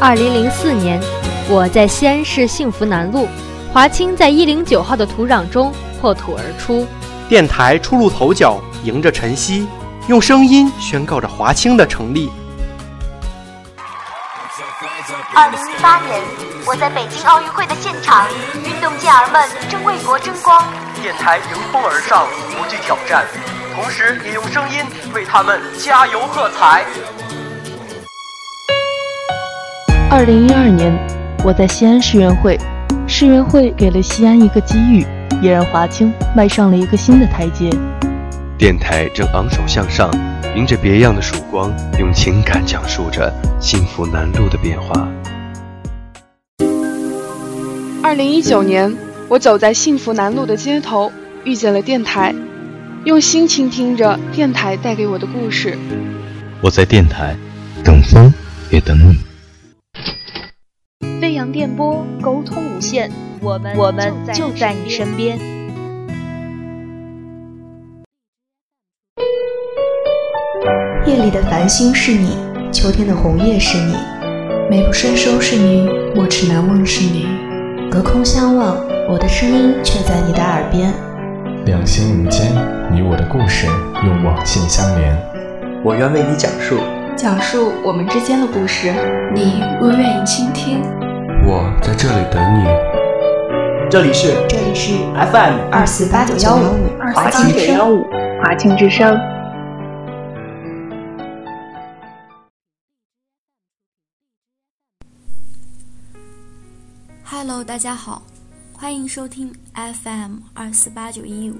二零零四年，我在西安市幸福南路，华清在一零九号的土壤中破土而出。电台初露头角，迎着晨曦，用声音宣告着华清的成立。二零一八年，我在北京奥运会的现场，运动健儿们正为国争光。电台迎风而上，不惧挑战，同时也用声音为他们加油喝彩。二零一二年，我在西安世园会，世园会给了西安一个机遇，也让华清迈上了一个新的台阶。电台正昂首向上，迎着别样的曙光，用情感讲述着幸福南路的变化。二零一九年，我走在幸福南路的街头，遇见了电台，用心倾听着电台带给我的故事。我在电台，等风也等你。飞扬电波，沟通无限，我们我们就在你身边。夜里的繁星是你，秋天的红叶是你，美不胜收是你，莫齿难忘是你。隔空相望，我的声音却在你的耳边。两心无间，你我的故事用网线相连。我愿为你讲述，讲述我们之间的故事，你若愿意倾听。我在这里等你。这里是这里是 FM 二四八九幺五华清九幺五华清之声。Hello，大家好，欢迎收听 FM 二四八九一五，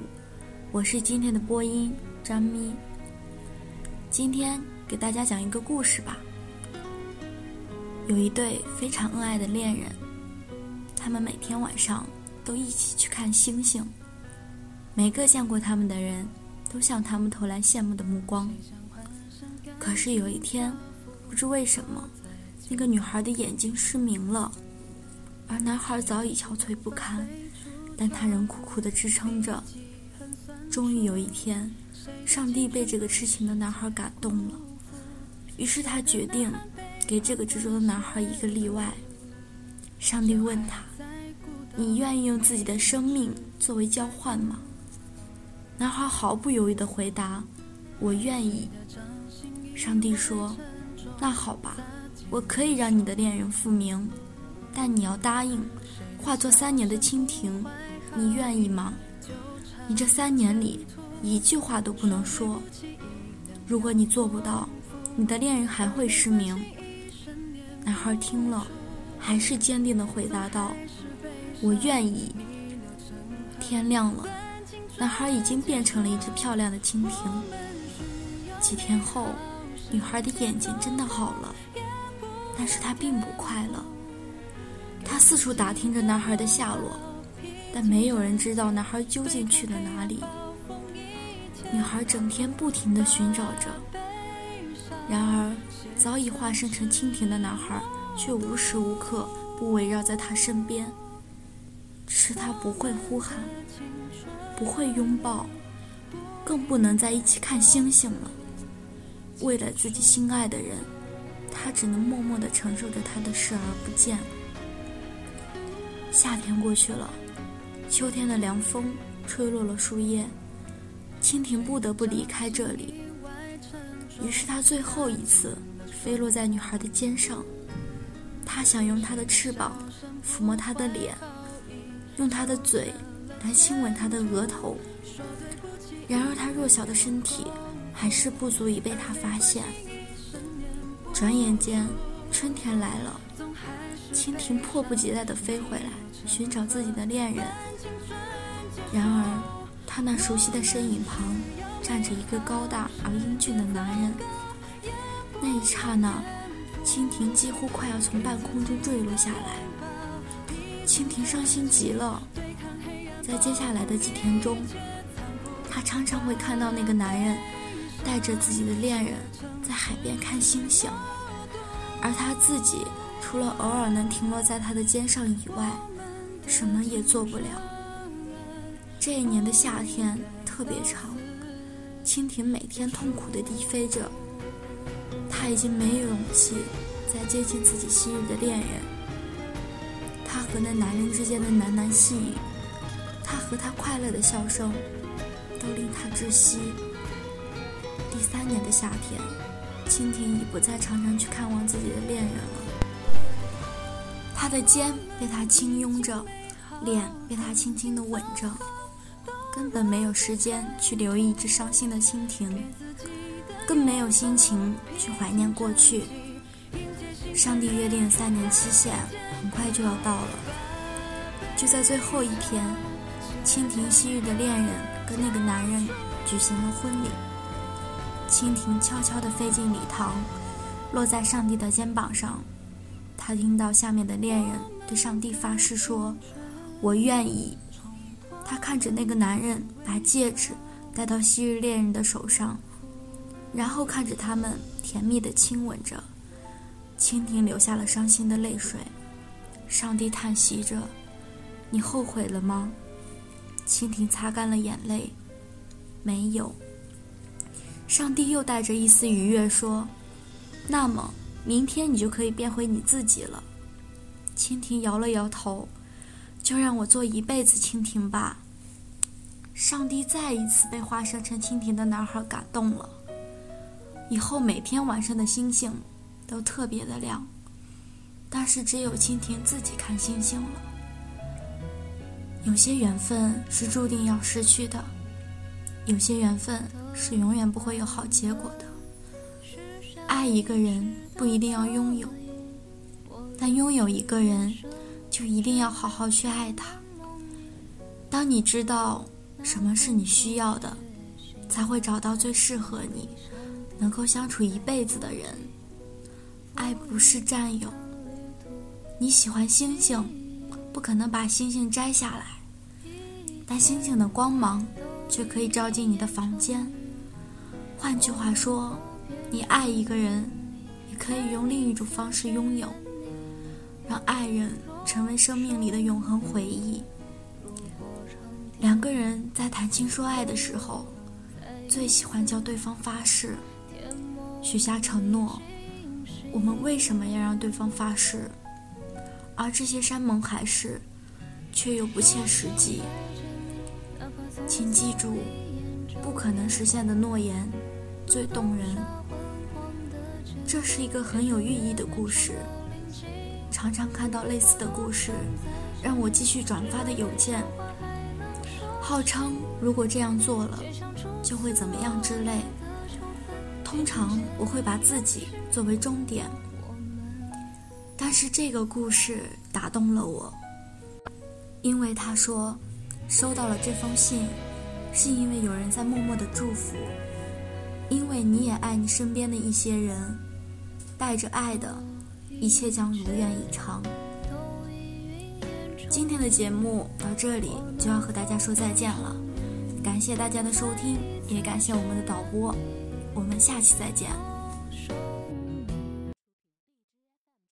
我是今天的播音张咪。今天给大家讲一个故事吧。有一对非常恩爱的恋人，他们每天晚上都一起去看星星。每个见过他们的人都向他们投来羡慕的目光。可是有一天，不知为什么，那个女孩的眼睛失明了，而男孩早已憔悴不堪，但他仍苦苦地支撑着。终于有一天，上帝被这个痴情的男孩感动了，于是他决定。给这个执着的男孩一个例外。上帝问他：“你愿意用自己的生命作为交换吗？”男孩毫不犹豫地回答：“我愿意。”上帝说：“那好吧，我可以让你的恋人复明，但你要答应，化作三年的蜻蜓。你愿意吗？你这三年里一句话都不能说。如果你做不到，你的恋人还会失明。”男孩听了，还是坚定地回答道：“我愿意。”天亮了，男孩已经变成了一只漂亮的蜻蜓。几天后，女孩的眼睛真的好了，但是她并不快乐。她四处打听着男孩的下落，但没有人知道男孩究竟去了哪里。女孩整天不停地寻找着，然而。早已化身成蜻蜓的男孩，却无时无刻不围绕在她身边。只是他不会呼喊，不会拥抱，更不能在一起看星星了。为了自己心爱的人，他只能默默地承受着他的视而不见。夏天过去了，秋天的凉风吹落了树叶，蜻蜓不得不离开这里。于是他最后一次。飞落在女孩的肩上，他想用他的翅膀抚摸她的脸，用他的嘴来亲吻她的额头。然而，他弱小的身体还是不足以被他发现。转眼间，春天来了，蜻蜓迫不及待地飞回来，寻找自己的恋人。然而，他那熟悉的身影旁，站着一个高大而英俊的男人。那一刹那，蜻蜓几乎快要从半空中坠落下来。蜻蜓伤心极了，在接下来的几天中，他常常会看到那个男人带着自己的恋人在海边看星星，而他自己除了偶尔能停落在他的肩上以外，什么也做不了。这一年的夏天特别长，蜻蜓每天痛苦地低飞着。他已经没有勇气再接近自己昔日的恋人。他和那男人之间的喃喃细语，他和他快乐的笑声，都令他窒息。第三年的夏天，蜻蜓已不再常常去看望自己的恋人了。他的肩被他轻拥着，脸被他轻轻地吻着，根本没有时间去留意一只伤心的蜻蜓，更没有心情去怀念过去。上帝约定三年期限很快就要到了，就在最后一天，蜻蜓昔日的恋人跟那个男人举行了婚礼。蜻蜓悄悄地飞进礼堂，落在上帝的肩膀上。他听到下面的恋人对上帝发誓说：“我愿意。”他看着那个男人把戒指戴到昔日恋人的手上，然后看着他们甜蜜地亲吻着。蜻蜓流下了伤心的泪水。上帝叹息着：“你后悔了吗？”蜻蜓擦干了眼泪：“没有。”上帝又带着一丝愉悦说：“那么。”明天你就可以变回你自己了。蜻蜓摇了摇头，就让我做一辈子蜻蜓吧。上帝再一次被化身成蜻蜓的男孩感动了。以后每天晚上的星星都特别的亮，但是只有蜻蜓自己看星星了。有些缘分是注定要失去的，有些缘分是永远不会有好结果的。爱一个人不一定要拥有，但拥有一个人，就一定要好好去爱他。当你知道什么是你需要的，才会找到最适合你、能够相处一辈子的人。爱不是占有。你喜欢星星，不可能把星星摘下来，但星星的光芒却可以照进你的房间。换句话说。你爱一个人，也可以用另一种方式拥有，让爱人成为生命里的永恒回忆。两个人在谈情说爱的时候，最喜欢叫对方发誓，许下承诺。我们为什么要让对方发誓？而这些山盟海誓，却又不切实际。请记住，不可能实现的诺言，最动人。这是一个很有寓意的故事。常常看到类似的故事，让我继续转发的邮件，号称如果这样做了，就会怎么样之类。通常我会把自己作为终点，但是这个故事打动了我，因为他说收到了这封信，是因为有人在默默的祝福，因为你也爱你身边的一些人。带着爱的，一切将如愿以偿。今天的节目到这里就要和大家说再见了，感谢大家的收听，也感谢我们的导播，我们下期再见。